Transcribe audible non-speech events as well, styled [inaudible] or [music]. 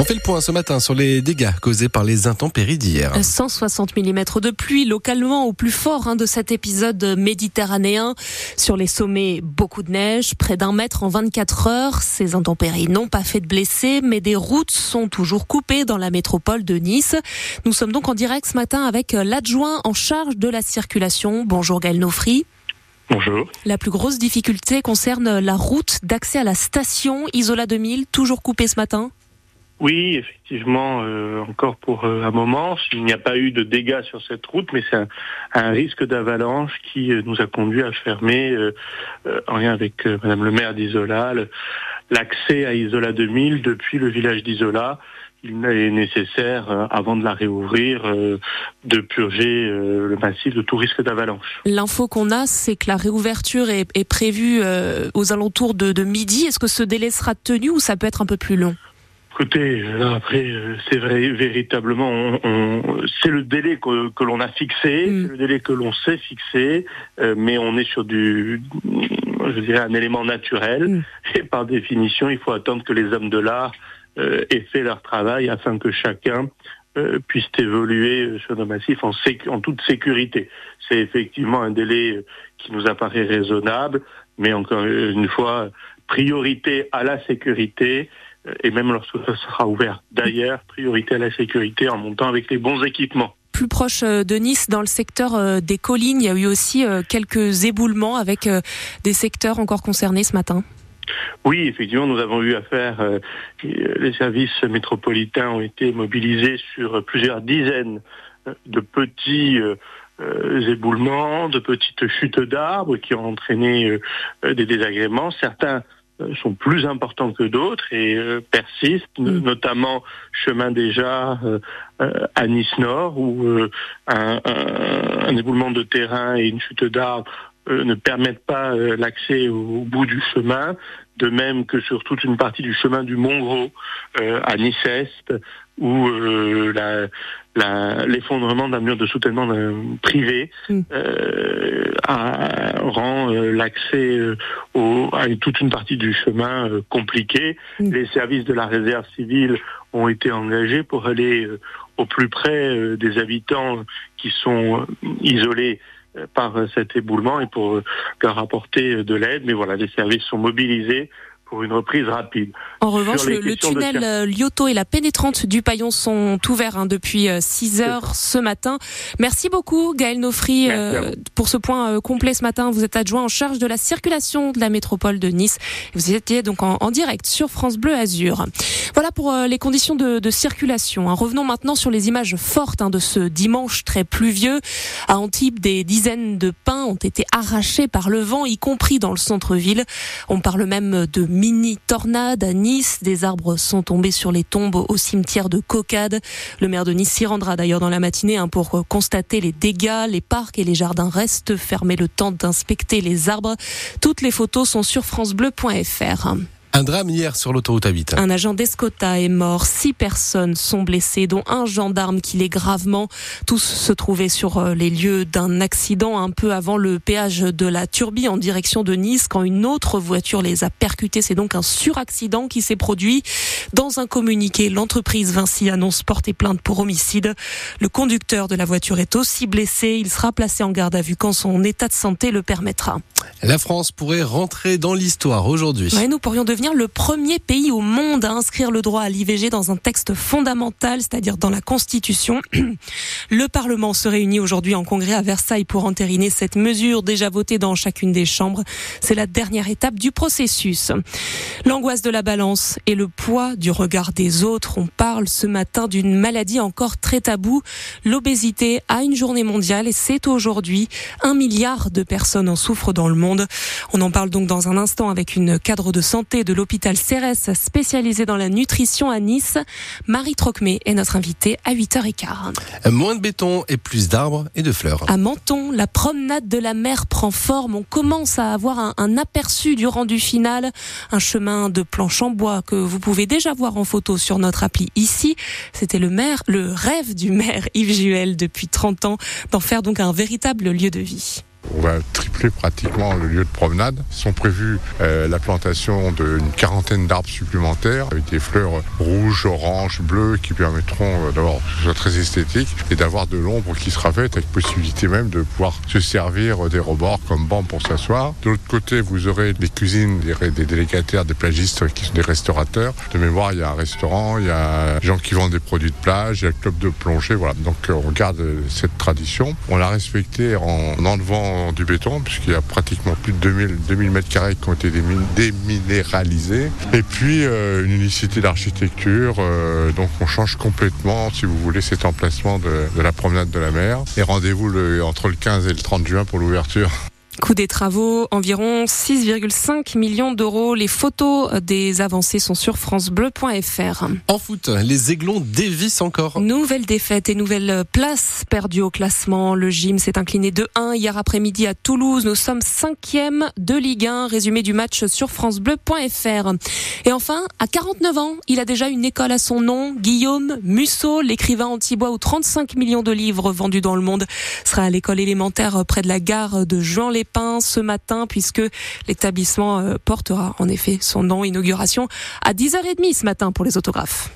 On fait le point ce matin sur les dégâts causés par les intempéries d'hier. 160 mm de pluie localement au plus fort hein, de cet épisode méditerranéen. Sur les sommets, beaucoup de neige, près d'un mètre en 24 heures. Ces intempéries n'ont pas fait de blessés, mais des routes sont toujours coupées dans la métropole de Nice. Nous sommes donc en direct ce matin avec l'adjoint en charge de la circulation. Bonjour Gaël Nofri. Bonjour. La plus grosse difficulté concerne la route d'accès à la station Isola 2000, toujours coupée ce matin oui, effectivement, euh, encore pour euh, un moment, il n'y a pas eu de dégâts sur cette route, mais c'est un, risque d'avalanche qui euh, nous a conduit à fermer, en lien avec Madame le maire d'Isola, l'accès à Isola 2000 depuis le village d'Isola. Il est nécessaire, avant de la réouvrir, de purger le massif de tout risque d'avalanche. L'info qu'on a, c'est que la réouverture est, prévue aux alentours de, de midi. Est-ce que ce délai sera tenu ou ça peut être un peu plus long? Écoutez, là après, euh, c'est vrai, véritablement, on, c'est le délai que, que l'on a fixé, mm. c'est le délai que l'on sait fixer, euh, mais on est sur du, je dirais, un élément naturel, mm. et par définition, il faut attendre que les hommes de l'art euh, aient fait leur travail afin que chacun puisse évoluer sur nos massifs en, en toute sécurité. C'est effectivement un délai qui nous apparaît raisonnable, mais encore une fois, priorité à la sécurité et même lorsque ça sera ouvert. D'ailleurs, priorité à la sécurité en montant avec les bons équipements plus proche euh, de Nice, dans le secteur euh, des collines, il y a eu aussi euh, quelques éboulements avec des secteurs encore concernés ce matin. Oui, effectivement, nous avons eu affaire, les services métropolitains ont été mobilisés sur plusieurs dizaines de petits éboulements, de petites chutes d'arbres qui ont entraîné des désagréments. Certains euh, sont plus importants que d'autres et euh, persistent, mm. notamment chemin déjà euh, à Nice Nord où un, un, éboulement de terrain et une chute d'arbres ne permettent pas l'accès au, bout du chemin, de même que sur toute une partie du chemin du Mont Gros à Nice-Est où l'effondrement d'un mur de soutènement privé mm. rend l'accès à toute une partie du chemin euh, compliqué. Mm. Les services de la réserve civile ont été engagés pour aller euh, au plus près euh, des habitants qui sont isolés par cet éboulement et pour leur apporter de l'aide. Mais voilà, les services sont mobilisés pour une reprise rapide. En revanche, le, tunnel euh, Lyoto et la pénétrante du Paillon sont ouverts hein, depuis 6 euh, heures ce matin. Merci beaucoup Gaël Nofri euh, pour ce point complet ce matin. Vous êtes adjoint en charge de la circulation de la métropole de Nice. Vous étiez donc en, direct sur France Bleu Azur. Voilà pour les conditions de, de circulation. Hein. Revenons maintenant sur les images fortes hein, de ce dimanche très pluvieux. À Antibes, des dizaines de pins ont été arrachés par le vent, y compris dans le centre-ville. On parle même de mini tornade à Nice. Des arbres sont tombés sur les tombes au cimetière de Cocade. Le maire de Nice s'y rendra d'ailleurs dans la matinée hein, pour constater les dégâts. Les parcs et les jardins restent fermés le temps d'inspecter les arbres. Toutes les photos sont sur francebleu.fr. Un drame hier sur l'autoroute A8. Un agent d'Escota est mort. Six personnes sont blessées, dont un gendarme qui l'est gravement. Tous se trouvaient sur euh, les lieux d'un accident un peu avant le péage de la Turbie en direction de Nice quand une autre voiture les a percutés. C'est donc un suraccident qui s'est produit. Dans un communiqué, l'entreprise Vinci annonce porter plainte pour homicide. Le conducteur de la voiture est aussi blessé. Il sera placé en garde à vue quand son état de santé le permettra. La France pourrait rentrer dans l'histoire aujourd'hui. nous pourrions devenir le premier pays au monde à inscrire le droit à l'IVG dans un texte fondamental, c'est-à-dire dans la Constitution. [clears throat] Le Parlement se réunit aujourd'hui en congrès à Versailles pour entériner cette mesure déjà votée dans chacune des chambres. C'est la dernière étape du processus. L'angoisse de la balance et le poids du regard des autres. On parle ce matin d'une maladie encore très taboue, l'obésité à une journée mondiale et c'est aujourd'hui un milliard de personnes en souffrent dans le monde. On en parle donc dans un instant avec une cadre de santé de l'hôpital Cérès spécialisée dans la nutrition à Nice. Marie Trocmé est notre invitée à 8h15. Moins de béton et plus d'arbres et de fleurs. À Menton, la promenade de la mer prend forme. On commence à avoir un, un aperçu du rendu final. Un chemin de planches en bois que vous pouvez déjà voir en photo sur notre appli ici. C'était le maire, le rêve du maire Yves Juel depuis 30 ans d'en faire donc un véritable lieu de vie. On va tripler pratiquement le lieu de promenade. Sont prévues euh, la plantation d'une quarantaine d'arbres supplémentaires avec des fleurs rouges, oranges, bleues qui permettront euh, d'avoir que ce soit très esthétique et d'avoir de l'ombre qui sera faite avec possibilité même de pouvoir se servir des rebords comme banc pour s'asseoir. De l'autre côté, vous aurez des cuisines, des, délégataires, des plagistes qui sont des restaurateurs. De mémoire, il y a un restaurant, il y a des gens qui vendent des produits de plage, il y a le club de plongée. Voilà. Donc euh, on garde cette tradition. On l'a respectée en enlevant du béton puisqu'il y a pratiquement plus de 2000, 2000 mètres carrés qui ont été déminéralisés. Et puis euh, une unicité d'architecture. Euh, donc on change complètement, si vous voulez, cet emplacement de, de la promenade de la mer. Et rendez-vous entre le 15 et le 30 juin pour l'ouverture. Coût des travaux, environ 6,5 millions d'euros. Les photos des avancées sont sur francebleu.fr. En foot, les Aiglons dévissent encore. Nouvelle défaite et nouvelle place perdue au classement. Le gym s'est incliné 2-1 hier après-midi à Toulouse. Nous sommes cinquième de Ligue 1. Résumé du match sur francebleu.fr. Et enfin, à 49 ans, il a déjà une école à son nom. Guillaume Musso, l'écrivain antibois aux 35 millions de livres vendus dans le monde, sera à l'école élémentaire près de la gare de Juan-les ce matin puisque l'établissement euh, portera en effet son nom. Inauguration à 10h30 ce matin pour les autographes.